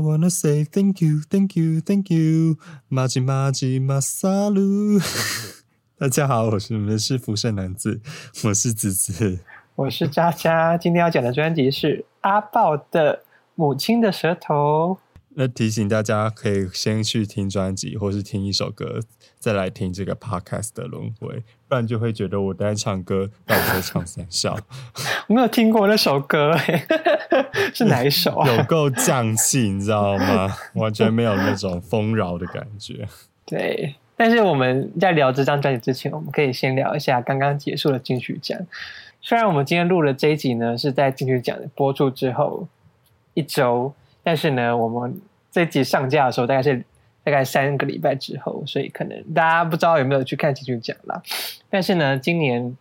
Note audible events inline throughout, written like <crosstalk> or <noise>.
wanna say thank you, thank you, thank you. 马吉马吉马萨鲁。<laughs> 大家好，我是你们的师傅圣男子，我是子子。我是佳佳，今天要讲的专辑是阿豹的《母亲的舌头》。那提醒大家，可以先去听专辑，或是听一首歌，再来听这个 podcast 的轮回，不然就会觉得我在唱歌，到底在唱三笑。<laughs> 我没有听过那首歌，哎，<laughs> 是哪一首啊？<laughs> 有够匠气，你知道吗？完全没有那种丰饶的感觉。对，但是我们在聊这张专辑之前，我们可以先聊一下刚刚结束的金曲奖。虽然我们今天录的这一集呢，是在金曲奖播出之后一周。但是呢，我们这集上架的时候大概是大概三个礼拜之后，所以可能大家不知道有没有去看金曲奖啦。但是呢，今年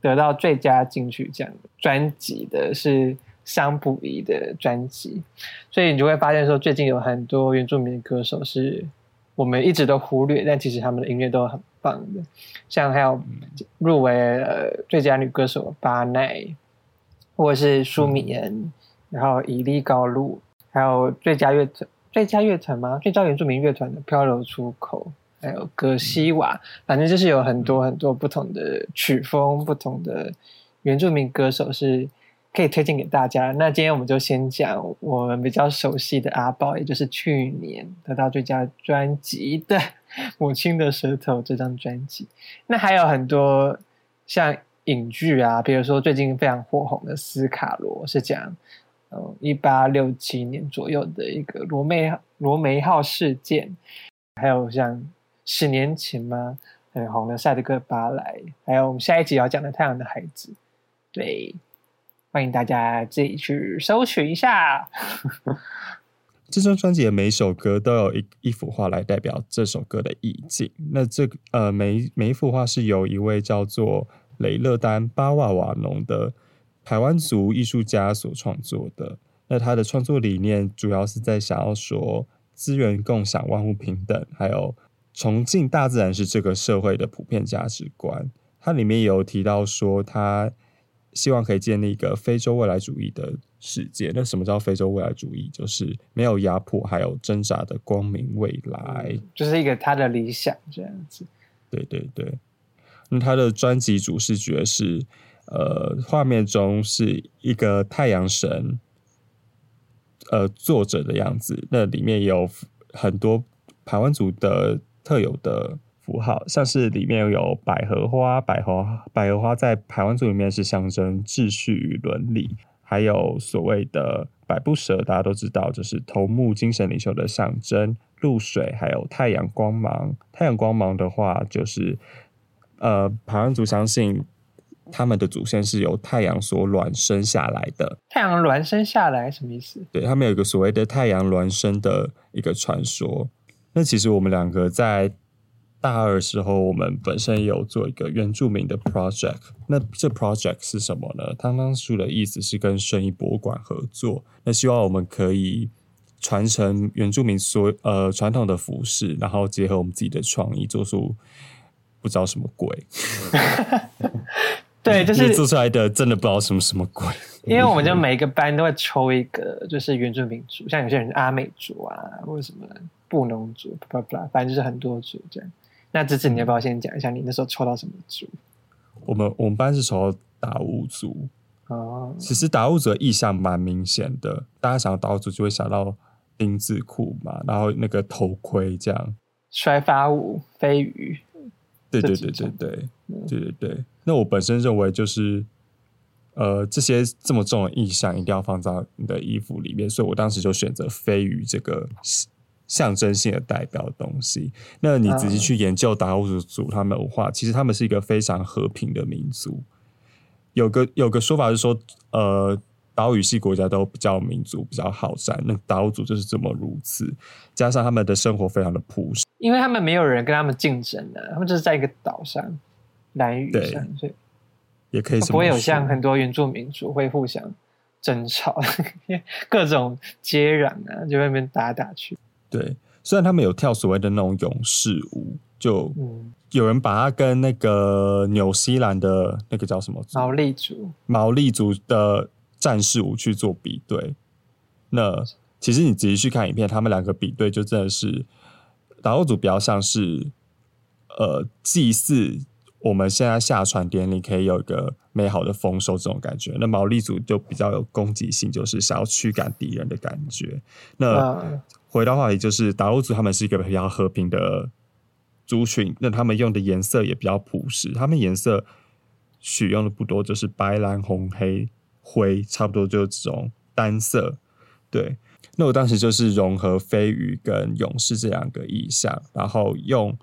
得到最佳金曲奖专辑的是桑普伊的专辑，所以你就会发现说，最近有很多原住民歌手是我们一直都忽略，但其实他们的音乐都很棒的。像还有入围呃最佳女歌手巴奈，或者是舒米恩，然后以利高露。还有最佳乐团、最佳乐团吗？最佳原住民乐团的《漂流出口》，还有葛西瓦，反正就是有很多很多不同的曲风、不同的原住民歌手是可以推荐给大家。那今天我们就先讲我们比较熟悉的阿宝，也就是去年得到最佳专辑的《母亲的舌头》这张专辑。那还有很多像影剧啊，比如说最近非常火红的《斯卡罗》，是讲。嗯，一八六七年左右的一个罗梅罗梅号事件，还有像十年前吗？很红的《赛德克巴莱》，还有我们下一集要讲的《太阳的孩子》。对，欢迎大家自己去搜寻一下。<laughs> 这张专辑的每一首歌都有一一幅画来代表这首歌的意境。那这呃，每每一幅画是由一位叫做雷勒丹巴瓦瓦农的。台湾族艺术家所创作的，那他的创作理念主要是在想要说资源共享、万物平等，还有崇敬大自然是这个社会的普遍价值观。它里面有提到说，他希望可以建立一个非洲未来主义的世界。那什么叫非洲未来主义？就是没有压迫，还有挣扎的光明未来，就是一个他的理想这样子。对对对，那他的专辑主视觉是。呃，画面中是一个太阳神，呃，坐着的样子。那里面有很多台湾族的特有的符号，像是里面有百合花，百合百合花在台湾族里面是象征秩序与伦理，还有所谓的百步蛇，大家都知道，就是头目精神领袖的象征。露水，还有太阳光芒。太阳光芒的话，就是呃，台湾族相信。他们的祖先是由太阳所卵生下来的。太阳卵生下来什么意思？对他们有一个所谓的太阳卵生的一个传说。那其实我们两个在大二的时候，我们本身有做一个原住民的 project。那这 project 是什么呢？汤汤书的意思是跟生意博物馆合作，那希望我们可以传承原住民所呃传统的服饰，然后结合我们自己的创意，做出不知道什么鬼。<laughs> 对，就是做出来的，真的不知道什么什么鬼。<laughs> 因为我们就每一个班都会抽一个，就是原住民族，像有些人阿美族啊，或者什么布农族，不不，反正就是很多族这样。那芝芝，你要不要先讲一下你那时候抽到什么族？我们我们班是抽到达悟族哦。其实达悟族的意象蛮明显的，大家想到达悟族就会想到丁字裤嘛，然后那个头盔这样，摔发舞飞鱼。对对对对对对对对。那我本身认为就是，呃，这些这么重的意象一定要放在你的衣服里面，所以我当时就选择飞鱼这个象征性的代表东西。那你仔细去研究达悟族他们文化，其实他们是一个非常和平的民族。有个有个说法是说，呃，岛屿系国家都比较民族比较好战，那达悟族就是这么如此。加上他们的生活非常的朴实，因为他们没有人跟他们竞争的，他们就是在一个岛上。蓝雨上，所以也可以不会有像很多原住民族会互相争吵，<laughs> 各种接壤啊，就外面打打去。对，虽然他们有跳所谓的那种勇士舞，就有人把它跟那个纽西兰的那个叫什么毛利族毛利族的战士舞去做比对。那其实你仔细去看影片，他们两个比对，就真的是达悟族比较像是呃祭祀我们现在下船典礼可以有一个美好的丰收这种感觉。那毛利族就比较有攻击性，就是想要驱赶敌人的感觉。那回到话题，就是达悟族他们是一个比较和平的族群，那他们用的颜色也比较朴实，他们颜色使用的不多，就是白、蓝、红、黑、灰，差不多就是这种单色。对，那我当时就是融合飞鱼跟勇士这两个意象，然后用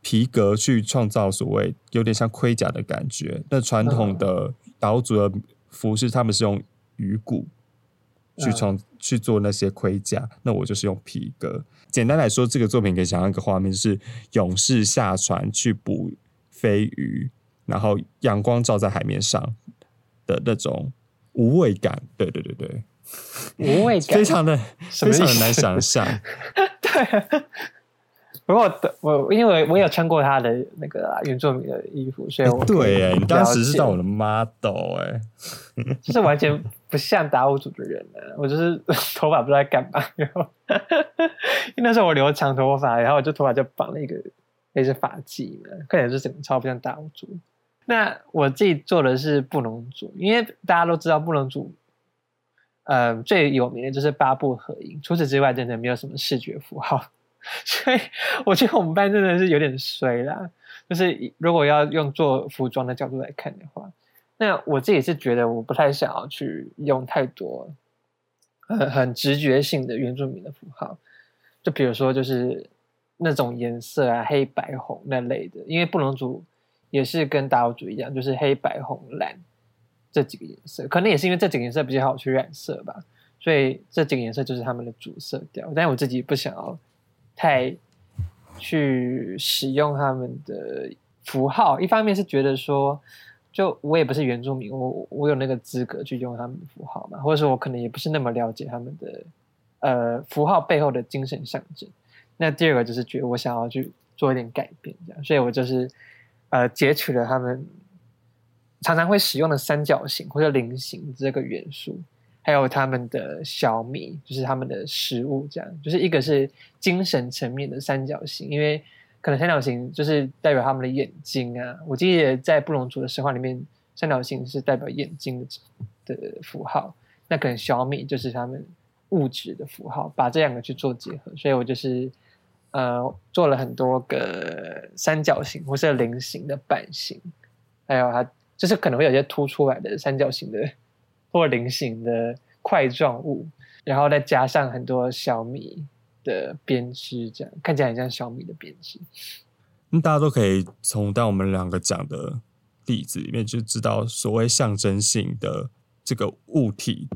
皮革去创造所谓有点像盔甲的感觉。那传统的岛主的服饰，他们是用鱼骨去创。去做那些盔甲，那我就是用皮革。简单来说，这个作品可以想象一个画面，就是勇士下船去捕飞鱼，然后阳光照在海面上的那种无味感。对对对对，无味感，非常的非常的难想象。<laughs> 对。不过我因为我有穿过他的那个原作民的衣服，所以我对，你当时是当我的 model 哎，<laughs> 就是完全不像达悟族的人呢。我就是 <laughs> 头发不知道在干嘛，然后因为那时候我留长头发，然后我就头发就绑了一个类似发髻呢，看起来就整个超不像达悟族。那我自己做的是布隆族，因为大家都知道布隆族，呃，最有名的就是八部合影，除此之外，真的没有什么视觉符号。<laughs> 所以我觉得我们班真的是有点衰啦。就是如果要用做服装的角度来看的话，那我自己是觉得我不太想要去用太多很很直觉性的原住民的符号，就比如说就是那种颜色啊，黑白红那类的。因为布隆族也是跟达悟族一样，就是黑白红蓝这几个颜色，可能也是因为这几个颜色比较好去染色吧。所以这几个颜色就是他们的主色调。但是我自己不想要。太去使用他们的符号，一方面是觉得说，就我也不是原住民，我我有那个资格去用他们的符号嘛，或者说我可能也不是那么了解他们的呃符号背后的精神象征。那第二个就是觉得我想要去做一点改变，这样，所以我就是呃截取了他们常常会使用的三角形或者菱形这个元素。还有他们的小米，就是他们的食物，这样就是一个是精神层面的三角形，因为可能三角形就是代表他们的眼睛啊。我记得在布隆族的神话里面，三角形是代表眼睛的的符号，那可能小米就是他们物质的符号，把这两个去做结合，所以我就是呃做了很多个三角形或是菱形的版型，还有它就是可能会有些凸出来的三角形的。或菱形的块状物，然后再加上很多小米的编织，这样看起来很像小米的编织。那大家都可以从当我们两个讲的例子里面就知道，所谓象征性的这个物体，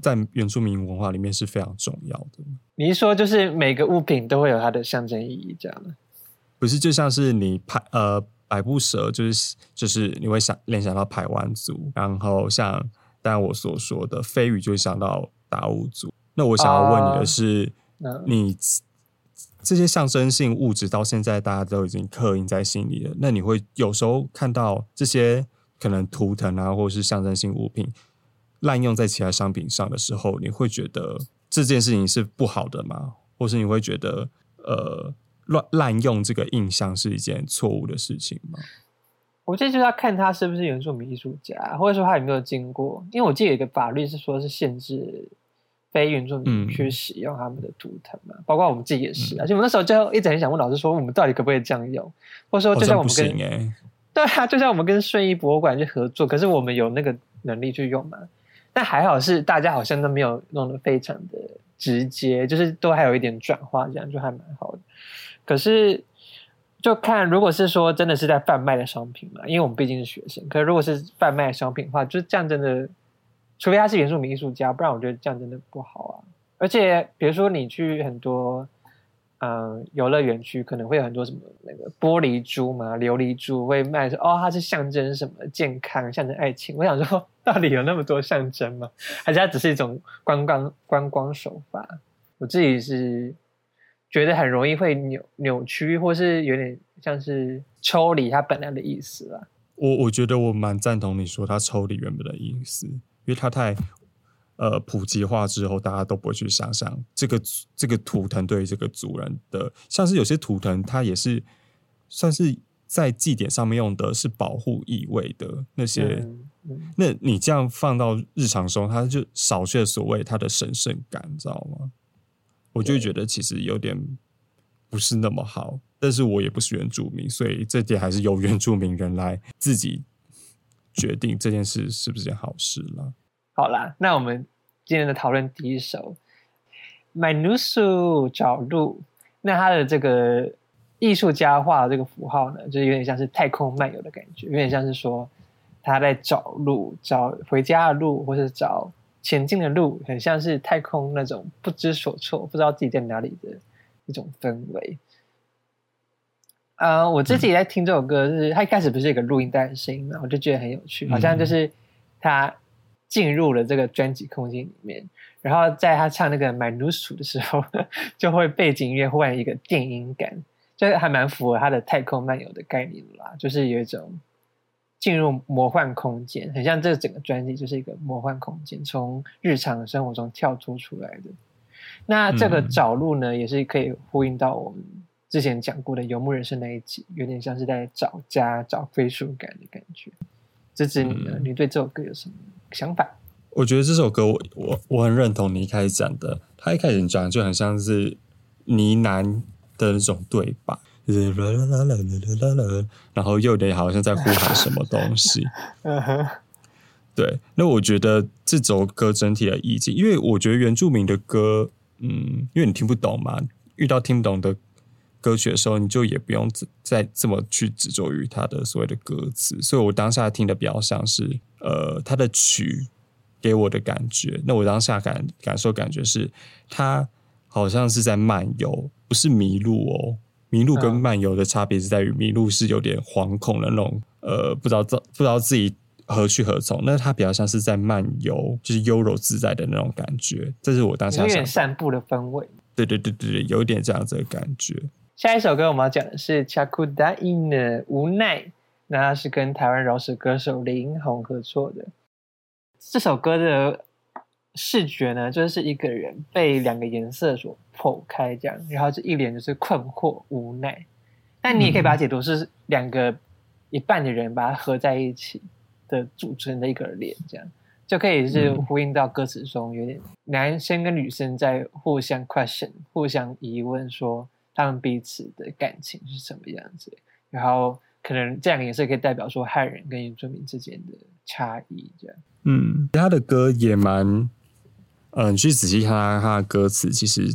在原住民文化里面是非常重要的。你一说，就是每个物品都会有它的象征意义，这样的？不是，就像是你拍呃百步蛇，就是就是你会想联想到排湾族，然后像。但我所说的飞鱼就会想到达悟族。那我想要问你的是，你这些象征性物质到现在大家都已经刻印在心里了。那你会有时候看到这些可能图腾啊，或者是象征性物品滥用在其他商品上的时候，你会觉得这件事情是不好的吗？或是你会觉得呃乱滥用这个印象是一件错误的事情吗？我这就要看他是不是原住民艺术家，或者说他有没有经过。因为我记得有一个法律是说，是限制非原住民去使用他们的图腾嘛，包括我们自己也是。而且我那时候就一直很想问老师，说我们到底可不可以这样用？或者说，就像我们跟对啊，就像我们跟顺义博物馆去合作，可是我们有那个能力去用吗？但还好是大家好像都没有弄得非常的直接，就是都还有一点转化，这样就还蛮好的。可是。就看，如果是说真的是在贩卖的商品嘛，因为我们毕竟是学生。可是如果是贩卖商品的话，就是这样真的，除非他是原住民艺术家，不然我觉得这样真的不好啊。而且比如说你去很多嗯游乐园区，可能会有很多什么那个玻璃珠嘛、琉璃珠会卖，说哦它是象征什么健康、象征爱情。我想说，到底有那么多象征吗？还是它只是一种观光观光手法？我自己是。觉得很容易会扭扭曲，或是有点像是抽离它本来的意思了。我我觉得我蛮赞同你说他抽离原本的意思，因为他太呃普及化之后，大家都不会去想象这个这个图腾对于这个族人的，像是有些图腾它也是算是在祭典上面用的是保护意味的那些。那你这样放到日常中，它就少去了所谓它的神圣感，你知道吗？我就觉得其实有点不是那么好。但是我也不是原住民，所以这点还是由原住民人来自己决定这件事是不是件好事了。好啦，那我们今天的讨论第一首《My New s u 找路，那它的这个艺术家画的这个符号呢，就是有点像是太空漫游的感觉，有点像是说他在找路，找回家的路，或是找前进的路，很像是太空那种不知所措、不知道自己在哪里的一种氛围。呃，我自己在听这首歌，就是它一开始不是一个录音带的声音嘛，我就觉得很有趣，好像就是他进入了这个专辑空间里面，然后在他唱那个《My New s 的时候，<laughs> 就会背景音乐忽然一个电音感，就还蛮符合他的太空漫游的概念啦，就是有一种进入魔幻空间，很像这整个专辑就是一个魔幻空间，从日常生活中跳脱出来的。那这个找路呢，也是可以呼应到我们。之前讲过的游牧人生那一集，有点像是在找家、找归属感的感觉。芝芝，你呢？你对这首歌有什么想法？我觉得这首歌，我我我很认同你一开始讲的。他一开始讲就很像是呢喃的那种对白，就是啦啦啦啦啦啦啦，然后又得好像在呼喊什么东西。<laughs> 对，那我觉得这首歌整体的意境，因为我觉得原住民的歌，嗯，因为你听不懂嘛，遇到听不懂的。歌曲的时候，你就也不用再这么去执着于它的所谓的歌词，所以我当下听的比较像是，呃，它的曲给我的感觉。那我当下感感受感觉是，它好像是在漫游，不是迷路哦。迷路跟漫游的差别是在于，迷路是有点惶恐的那种，呃，不知道不知道自己何去何从。那它比较像是在漫游，就是悠柔自在的那种感觉。这是我当下有点散步的氛围。对对对对对，有点这样子的感觉。下一首歌我们要讲的是《c h a k u d a i n 的无奈，那是跟台湾饶舌歌手林红合作的。这首歌的视觉呢，就是一个人被两个颜色所剖开，这样，然后这一脸就是困惑无奈。但你也可以把它解读是两个一半的人把它合在一起的组成的一个脸，这样就可以是呼应到歌词中有点男生跟女生在互相 question、互相疑问说。他们彼此的感情是什么样子？然后可能这两个颜色可以代表说汉人跟原住民之间的差异，这样。嗯，他的歌也蛮……嗯，去仔细看他他的歌词，其实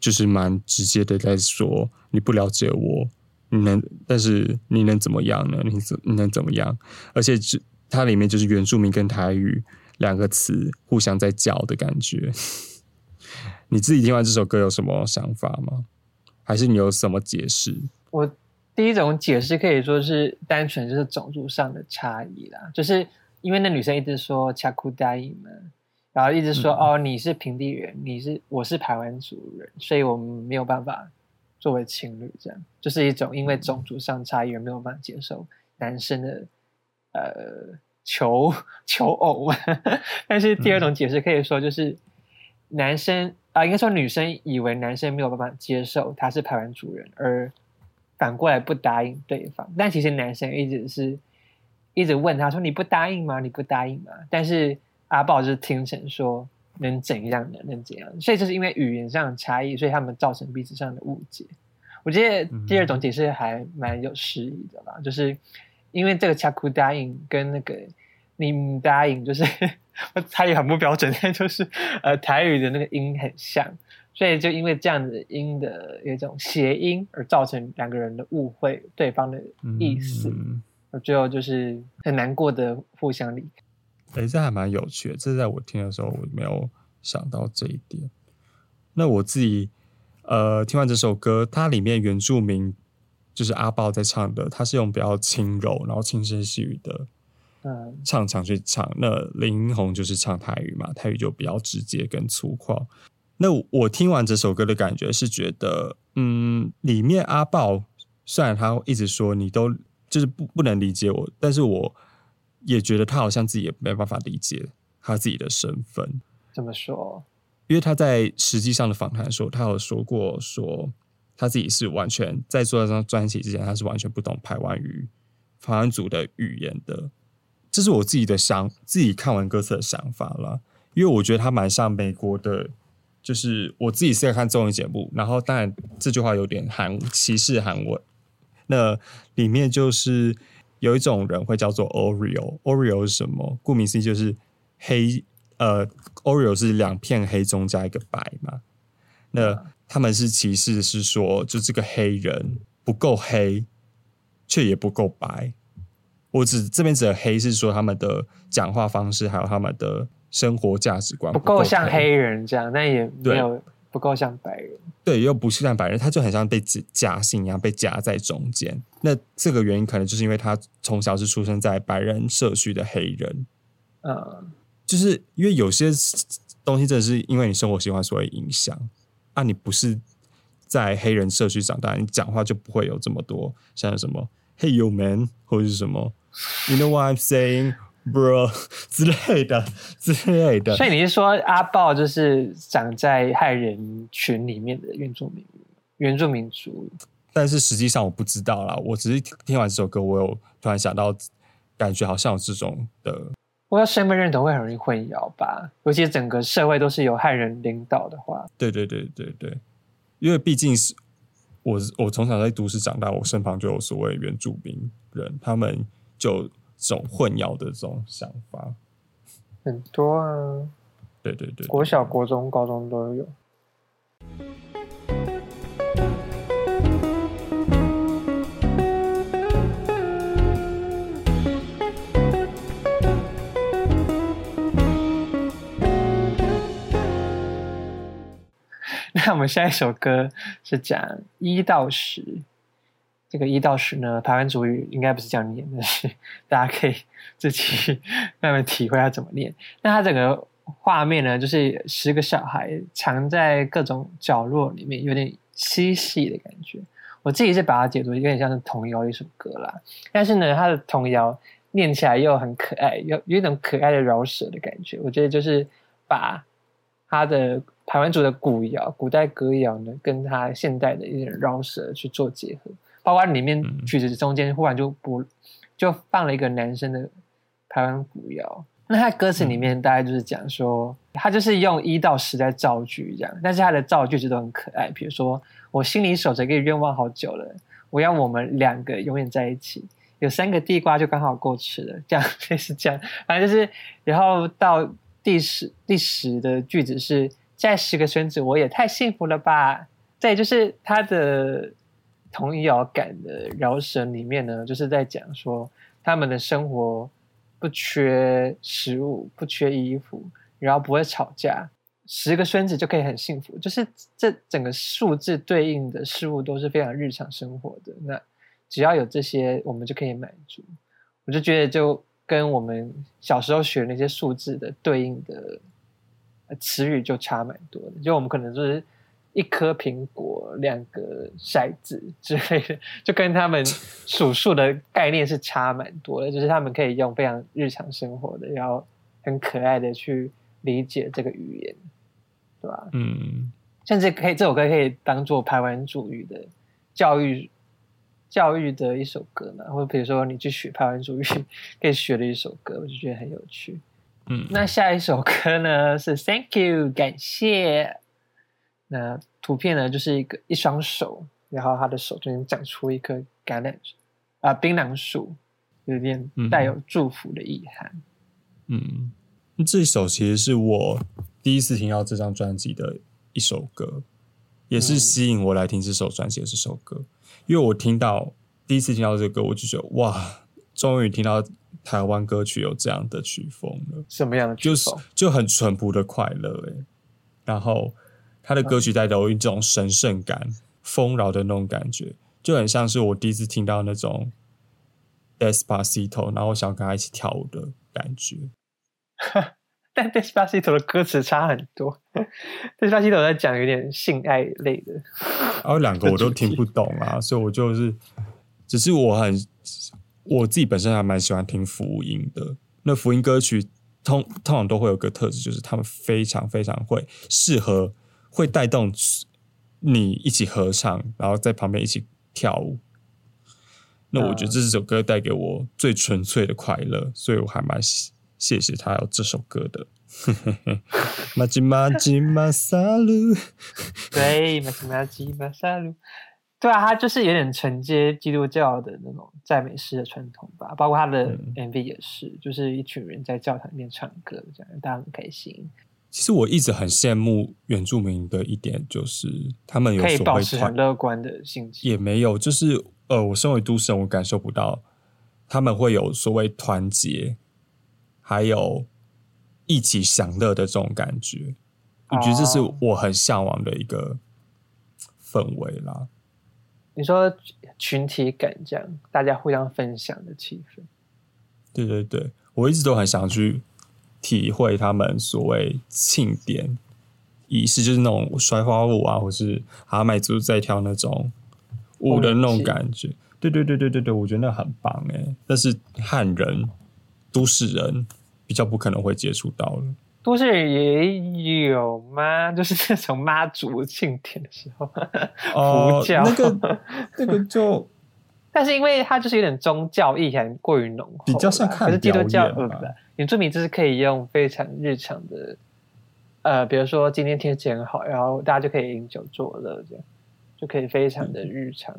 就是蛮直接的，在说你不了解我，你能，但是你能怎么样呢？你怎你能怎么样？而且，这它里面就是原住民跟台语两个词互相在叫的感觉。<laughs> 你自己听完这首歌有什么想法吗？还是你有什么解释？我第一种解释可以说是单纯就是种族上的差异啦，就是因为那女生一直说“恰库答应嘛”，然后一直说“哦，你是平地人，你是我是台湾族人，所以我们没有办法作为情侣”，这样就是一种因为种族上差异而没有办法接受男生的呃求求偶。<laughs> 但是第二种解释可以说就是男生。啊，应该说女生以为男生没有办法接受她是排湾主人，而反过来不答应对方。但其实男生一直是一直问他说：“你不答应吗？你不答应吗？”但是阿豹就是听成说：“能怎样呢？能怎样？”所以就是因为语言上的差异，所以他们造成彼此上的误解。我觉得第二种解释还蛮有诗意的啦，就是因为这个“恰库答应”跟那个。你答应就是，<laughs> 台语很不标准，但就是 <laughs> 呃台语的那个音很像，所以就因为这样子音的一种谐音而造成两个人的误会对方的意思，最后就是很难过的互相离开。哎，这还蛮有趣的，这在我听的时候我没有想到这一点。那我自己呃听完这首歌，它里面原住民就是阿豹在唱的，他是用比较轻柔然后轻声细语的。唱唱去唱，那林红就是唱台语嘛，台语就比较直接跟粗犷。那我听完这首歌的感觉是觉得，嗯，里面阿豹虽然他一直说你都就是不不能理解我，但是我也觉得他好像自己也没办法理解他自己的身份。怎么说？因为他在实际上的访谈的时候，他有说过说他自己是完全在做这张专辑之前，他是完全不懂台湾语、台湾族的语言的。这是我自己的想，自己看完歌词的想法了。因为我觉得他蛮像美国的，就是我自己是在看综艺节目，然后当然这句话有点韩歧视韩文。那里面就是有一种人会叫做 Oreo，Oreo 是什么？顾名思义就是黑，呃，Oreo 是两片黑中加一个白嘛。那他们是歧视，是说就这个黑人不够黑，却也不够白。我只这边指的黑是说他们的讲话方式，还有他们的生活价值观不够像黑人这样，那也没有不够像白人。对，又不是像白人，他就很像被夹心一样被夹在中间。那这个原因可能就是因为他从小是出生在白人社区的黑人。嗯，就是因为有些东西真的是因为你生活习惯所以影响啊，你不是在黑人社区长大，你讲话就不会有这么多像什么 “Hey you man” 或者是什么。You know what I'm saying, bro？<laughs> 之类的，<laughs> 之类的。所以你是说阿豹就是长在害人群里面的原住民，原住民族？但是实际上我不知道啦。我只是听完这首歌，我有突然想到，感觉好像有这种的。我要身份认同会很容易混淆吧？尤其整个社会都是由汉人领导的话。对对对对对，因为毕竟是我，我从小在都市长大，我身旁就有所谓原住民人，他们。就这种混淆的这种想法很多啊，对对对，国小、国中、高中都有。<laughs> 那我们下一首歌是讲一到十。这个一到十呢，台湾主语应该不是这样念的，是大家可以自己 <laughs> 慢慢体会它怎么念。那它整个画面呢，就是十个小孩藏在各种角落里面，有点嬉戏的感觉。我自己是把它解读有点像是童谣一首歌啦，但是呢，它的童谣念起来又很可爱，有有一种可爱的饶舌的感觉。我觉得就是把它的台湾族的古谣、古代歌谣呢，跟他现代的一点饶舌去做结合。包括里面曲子中间忽然就不就放了一个男生的台湾古谣，那他歌词里面大概就是讲说，他就是用一到十在造句这样，但是他的造句子都很可爱，比如说我心里守着一个愿望好久了，我要我们两个永远在一起，有三个地瓜就刚好够吃了，<laughs> 这样类似这样，反正就是，然后到第十第十的句子是在十个孙子，我也太幸福了吧，对就是他的。童谣感的饶舌里面呢，就是在讲说他们的生活不缺食物，不缺衣服，然后不会吵架，十个孙子就可以很幸福。就是这整个数字对应的事物都是非常日常生活的。那只要有这些，我们就可以满足。我就觉得就跟我们小时候学那些数字的对应的词语就差蛮多的。就我们可能就是。一颗苹果，两个骰子之类的，就跟他们数数的概念是差蛮多的。就是他们可以用非常日常生活的，然后很可爱的去理解这个语言，对吧？嗯，甚至可以这首歌可以当做台湾主语的教育教育的一首歌嘛？或者比如说你去学台湾主语可以学的一首歌，我就觉得很有趣。嗯，那下一首歌呢是 Thank you，感谢。那图片呢，就是一个一双手，然后他的手中间长出一棵橄榄树啊，槟榔树，有点带有祝福的意涵。嗯，这首其实是我第一次听到这张专辑的一首歌，也是吸引我来听这首专辑的这首歌。因为我听到第一次听到这个歌，我就觉得哇，终于听到台湾歌曲有这样的曲风了。什么样的？就是就很淳朴的快乐哎，然后。他的歌曲带有一种神圣感、丰饶的那种感觉，就很像是我第一次听到那种《Despacito》，然后我想跟他一起跳舞的感觉。<laughs> 但《Despacito》的歌词差很多，《Despacito》在讲有点性爱类的，然后两个我都听不懂啊，<laughs> 所以我就是，只是我很我自己本身还蛮喜欢听福音的，那福音歌曲通通常都会有个特质，就是他们非常非常会适合，会带动你一起合唱，然后在旁边一起跳舞。那我觉得这首歌带给我最纯粹的快乐，所以我还蛮谢谢他有这首歌的。<laughs> 马吉马吉马萨鲁，对，马吉马吉马萨鲁。对啊，他就是有点承接基督教的那种赞美诗的传统吧，包括他的 MV 也是，就是一群人在教堂里面唱歌，这样大家很开心。其实我一直很羡慕原住民的一点，就是他们有可以保持很乐观的心情，也没有，就是呃，我身为都市人，我感受不到他们会有所谓团结，还有一起享乐的这种感觉。我觉得这是我很向往的一个氛围啦。你说群体感这样，大家互相分享的气氛。对对对，我一直都很想去体会他们所谓庆典仪式，就是那种摔花舞啊，或是阿麦族在跳那种舞的那种感觉。对对对对对对，我觉得那很棒哎。但是汉人、都市人比较不可能会接触到了。都市人也有吗？<laughs> 就是那种妈祖庆典的时候，<laughs> 佛教那个那个就，但是因为它就是有点宗教意涵过于浓厚，比较像看基督教嗯，原住民就是可以用非常日常的，呃，比如说今天天气很好，然后大家就可以饮酒作乐，这样就可以非常的日常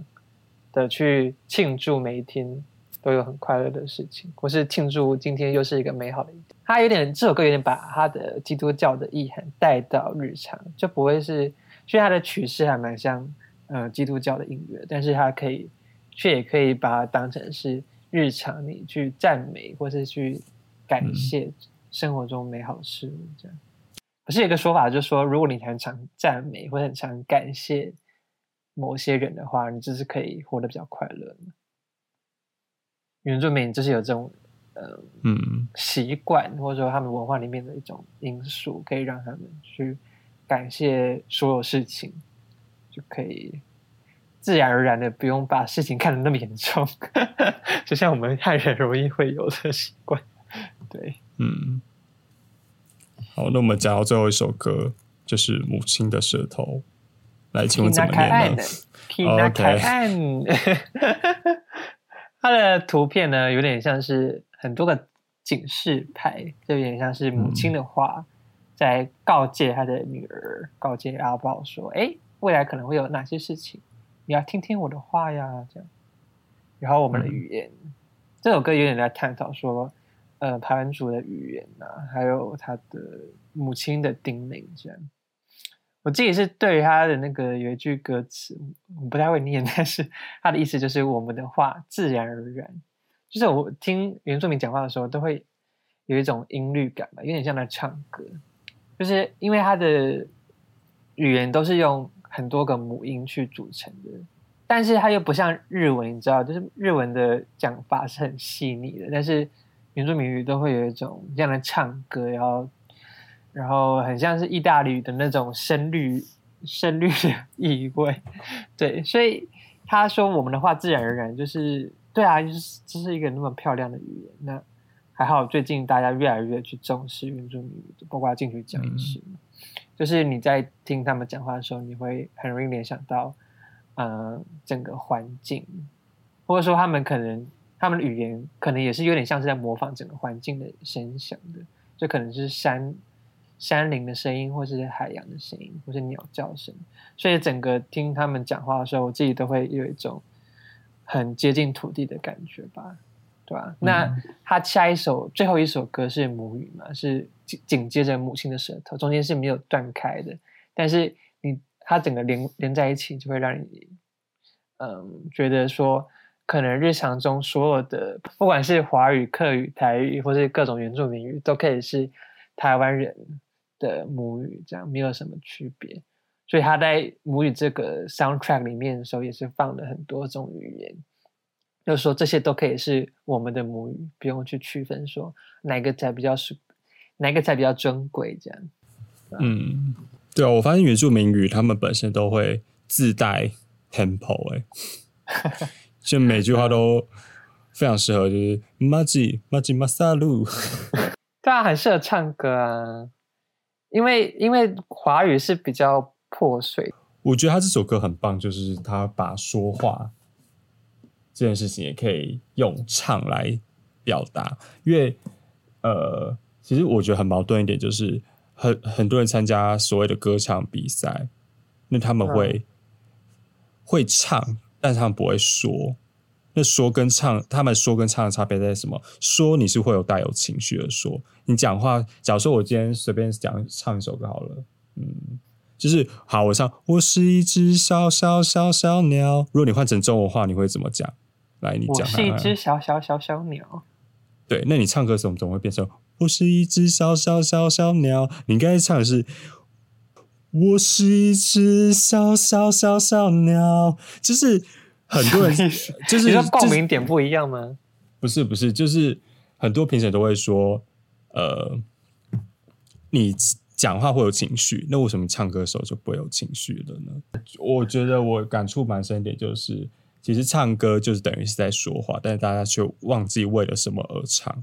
的去庆祝每一天。都有很快乐的事情，或是庆祝今天又是一个美好的一天。他有点这首歌有点把他的基督教的意涵带到日常，就不会是，所以他的曲式还蛮像呃基督教的音乐，但是他可以却也可以把它当成是日常你去赞美或是去感谢生活中美好事物这样。可是有个说法就是说，如果你很常赞美或很常感谢某些人的话，你就是可以活得比较快乐的。原住民就是有这种，呃，嗯，习惯或者说他们文化里面的一种因素，可以让他们去感谢所有事情，就可以自然而然的不用把事情看得那么严重，<laughs> 就像我们汉人容易会有的习惯。对，嗯，好，那我们讲到最后一首歌，就是《母亲的舌头》，来，请问怎么念呢？<laughs> OK。<laughs> 它的图片呢，有点像是很多个警示牌，就有点像是母亲的话，在告诫他的女儿，告诫阿宝说：“哎，未来可能会有哪些事情，你要听听我的话呀。”这样。然后我们的语言，这首歌有点在探讨说，呃，排湾族的语言啊，还有他的母亲的叮咛这样。我自己是对他的那个有一句歌词，我不太会念，<laughs> 但是他的意思就是我们的话自然而然，就是我听原住民讲话的时候都会有一种音律感吧，有点像在唱歌，就是因为他的语言都是用很多个母音去组成的，但是它又不像日文，你知道，就是日文的讲法是很细腻的，但是原住民语都会有一种这样的唱歌，然后。然后很像是意大利的那种声律、声律的意味，<laughs> 对，所以他说我们的话自然而然就是对啊，就是这是一个那么漂亮的语言。那还好，最近大家越来越去重视原住民语，包括进去讲也是，就是你在听他们讲话的时候，你会很容易联想到，呃，整个环境，或者说他们可能他们的语言可能也是有点像是在模仿整个环境的声响的，就可能是山。山林的声音，或是海洋的声音，或是鸟叫声，所以整个听他们讲话的时候，我自己都会有一种很接近土地的感觉吧，对吧？那他下一首最后一首歌是母语嘛，是紧紧接着母亲的舌头，中间是没有断开的，但是你他整个连连在一起，就会让你嗯觉得说，可能日常中所有的不管是华语、客语、台语，或是各种原住民语，都可以是台湾人。的母语这样没有什么区别，所以他在母语这个 soundtrack 里面的时候，也是放了很多种语言，就是说这些都可以是我们的母语，不用去区分说哪个才比较是哪个才比较珍贵这样。嗯，对啊，我发现原住民语他们本身都会自带 tempo，哎，<laughs> 就每句话 <laughs> 都非常适合，就是 maji maji masalu。<laughs> 对啊，很适合唱歌啊，因为因为华语是比较破碎。我觉得他这首歌很棒，就是他把说话这件事情也可以用唱来表达。因为呃，其实我觉得很矛盾一点，就是很很多人参加所谓的歌唱比赛，那他们会、会唱，但是他们不会说。那说跟唱，他们说跟唱的差别在什么？说你是会有带有情绪的说，你讲话，假如说我今天随便讲唱一首歌好了，嗯，就是好，我唱我是一只小小小小鸟。如果你换成中文话，你会怎么讲？来，你我。是一只小小小小鸟，对，那你唱歌的时候总会变成我是一只小小小小鸟。你应该唱的是我是一只小小小小鸟，就是很多人 <laughs> 就是说共鸣点不一样吗？不是不是，就是很多评审都会说，呃，你讲话会有情绪，那为什么唱歌的时候就不会有情绪了呢？我觉得我感触蛮深一点，就是其实唱歌就是等于是在说话，但是大家却忘记为了什么而唱。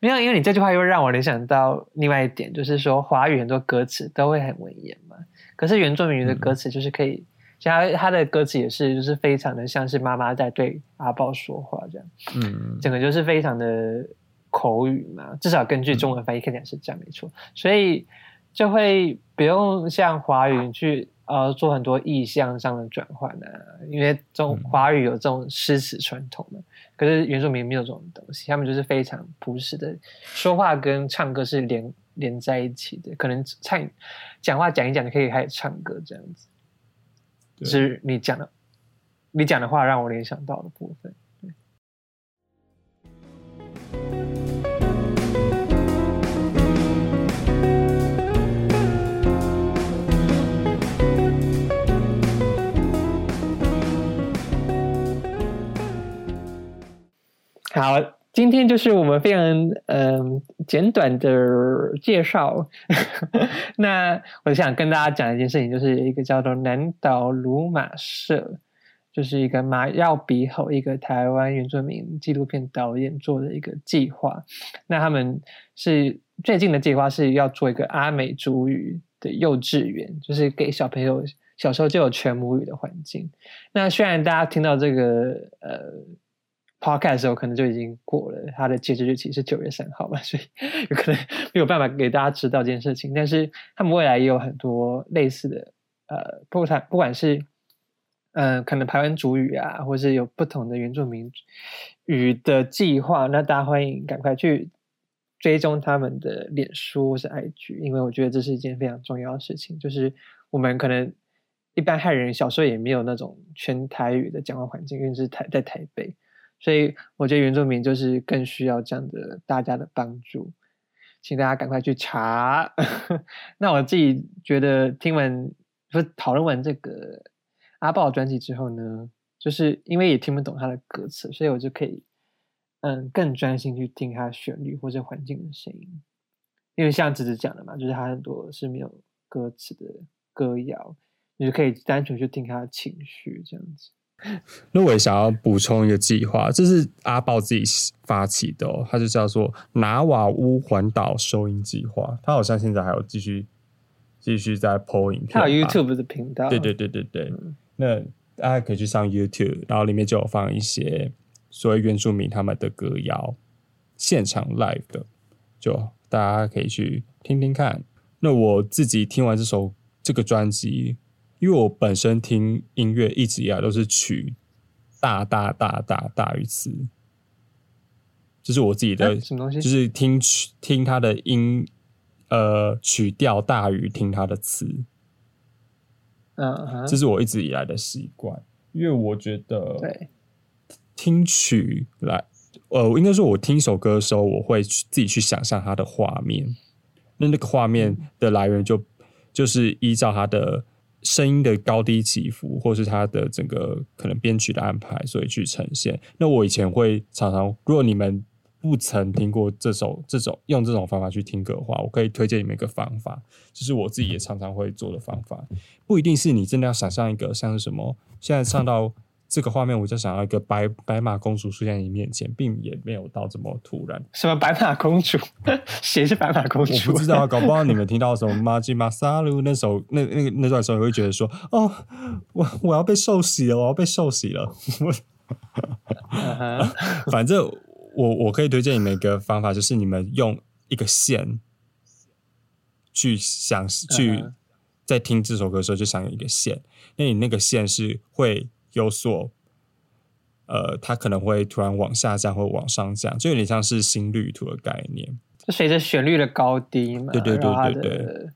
没有，因为你这句话又让我联想到另外一点，就是说华语很多歌词都会很文言嘛，可是原住民语的歌词就是可以，像他他的歌词也是，就是非常的像是妈妈在对阿豹说话这样，嗯，整个就是非常的口语嘛，至少根据中文翻译看起来是这样没错，所以就会不用像华语去呃做很多意象上的转换啊，因为中华语有这种诗词传统嘛，可是原住民没有这种东西，他们就是非常朴实的说话跟唱歌是连连在一起的，可能唱讲话讲一讲就可以开始唱歌这样子，对是你讲的你讲的话让我联想到的部分。好，今天就是我们非常嗯、简短的介绍。<laughs> 那我想跟大家讲一件事情，就是一个叫做南岛鲁马社，就是一个马耀比吼一个台湾原住民纪录片导演做的一个计划。那他们是最近的计划是要做一个阿美族语的幼稚园，就是给小朋友小时候就有全母语的环境。那虽然大家听到这个呃花开的时候，可能就已经过了它的截止日期是九月三号嘛，<laughs> 所以有可能 <laughs> 没有办法给大家知道这件事情。但是他们未来也有很多类似的呃，不管不管是呃可能台湾主语啊，或是有不同的原住民语的计划，那大家欢迎赶快去追踪他们的脸书或是 IG，因为我觉得这是一件非常重要的事情，就是我们可能一般汉人小时候也没有那种全台语的讲话环境，因为是台在台北，所以我觉得原住民就是更需要这样的大家的帮助，请大家赶快去查。<laughs> 那我自己觉得听完不是讨论完这个阿豹专辑之后呢，就是因为也听不懂他的歌词，所以我就可以嗯更专心去听他旋律或者环境的声音。因为像子子讲的嘛，就是他很多是没有歌词的歌谣，你就可以单纯去听他的情绪这样子。那我也想要补充一个计划，这是阿豹自己发起的哦，它就叫做拿瓦乌环岛收音计划。他好像现在还有继续继续在 PO 影片吧，他有 YouTube 的频道，对对对对对，那大家可以去上 YouTube，然后里面就有放一些所谓原住民他们的歌谣，现场 live 的，就大家可以去听听看。那我自己听完这首这个专辑，因为我本身听音乐一直以来都是曲大大大大大于词，这是我自己的哎什么东西？就是听曲听它的音，呃，曲调大于听它的词。嗯哼，这是我一直以来的习惯，因为我觉得对，听曲来，呃，应该说我听一首歌的时候，我会去自己去想象它的画面，那那个画面的来源就就是依照它的声音的高低起伏，或是它的整个可能编曲的安排，所以去呈现。那我以前会常常，如果你们不曾听过这首这种用这种方法去听歌的话，我可以推荐你们一个方法，就是我自己也常常会做的方法。不一定是你真的要想象一个像是什么，现在唱到这个画面我就想要一个白白马公主出现在你面前，并也没有到这么突然。什么白马公主？<laughs> 谁是白马公主？我不知道，搞不好你们听到什么《马吉马萨鲁》那首那那个那段时候，会觉得说：“哦，我我要被受洗了，我要被受洗了。我 <laughs> 反正我我可以推荐你们一个方法，就是你们用一个线去想去在听这首歌的时候就想有一个线，那你那个线是会有所。呃，它可能会突然往下降或往上降，就有点像是心率图的概念。就随着旋律的高低嘛，对对对对对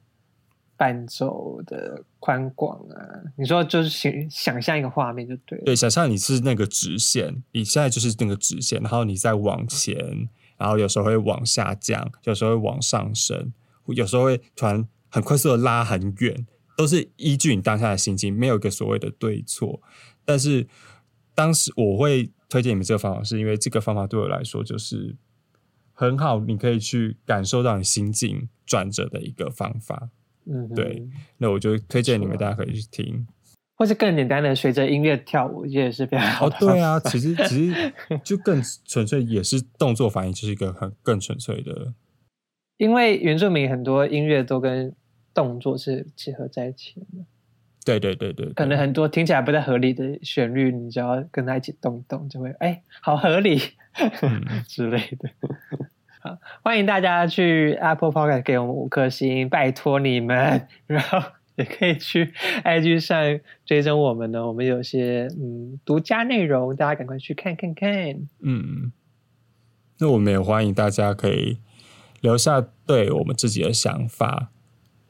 伴奏的宽广啊，你说就是想想象一个画面就对了。对，想象你是那个直线，你现在就是那个直线，然后你再往前，然后有时候会往下降，有时候会往上升，有时候会突然很快速的拉很远，都是依据你当下的心情，没有一个所谓的对错。但是当时我会推荐你们这个方法，是因为这个方法对我来说就是很好，你可以去感受到你心境转折的一个方法。嗯，对那我就推荐你们大家可以去听。或是更简单的，随着音乐跳舞，也是非常好哦。对啊，其实其实 <laughs> 就更纯粹，也是动作反应，就是一个很更纯粹的。因为原住民很多音乐都跟动作是结合在一起的，对对对对，对可能很多听起来不太合理的旋律，你只要跟他一起动一动，就会哎，好合理、嗯 <laughs> 之类的。<laughs> 好，欢迎大家去 Apple Podcast 给我们五颗星，拜托你们。然后也可以去 IG 上追踪我们呢，我们有些嗯独家内容，大家赶快去看看看。嗯，那我们也欢迎大家可以留下对我们自己的想法，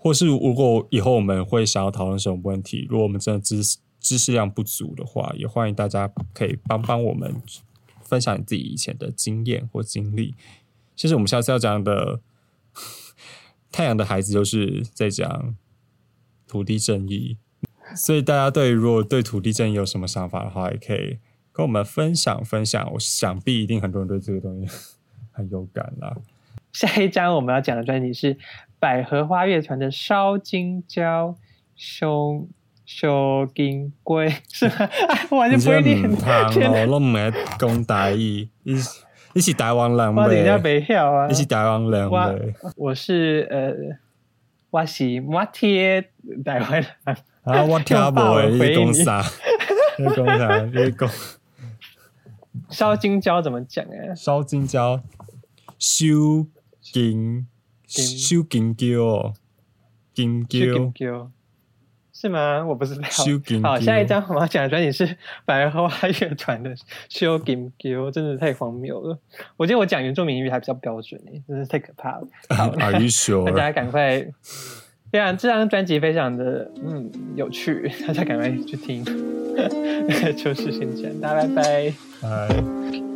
或是如果以后我们会想要讨论什么问题，如果我们真的知识知识量不足的话，也欢迎大家可以帮帮我们分享你自己以前的经验或经历。其实我们下次要讲的太阳的孩子，就是在讲土地正义。所以大家对如果对土地正义有什么想法的话，也可以跟我们分享分享。我想必一定很多人对这个东西 <laughs> 很有感啦。下一张我们要讲的专辑是百合花乐团的《烧金椒修修金龟》，<laughs> 是吗？<laughs> 哎，<laughs> 我完不会念天哪哦，拢唔会讲大意，你是你是台湾人我等一下呗？没跳啊！你是台湾人我呗？我是呃，我是摩贴台湾人。啊，我听无诶，你讲啥？你讲啥？你讲烧金椒怎么讲啊？烧金椒，收金金收金椒哦，金修金椒椒是吗？我不知道。好，下一椒。张我们要讲的专辑是百合花乐团的《修金椒》，真的太荒谬了。我觉得我讲原住民语还比较标准诶，真是太可怕了。好 Are you 大 sure？家赶快，非常这张专辑非常的嗯有趣，大家赶快去听。<laughs> 就是先这样，大家拜拜。哎。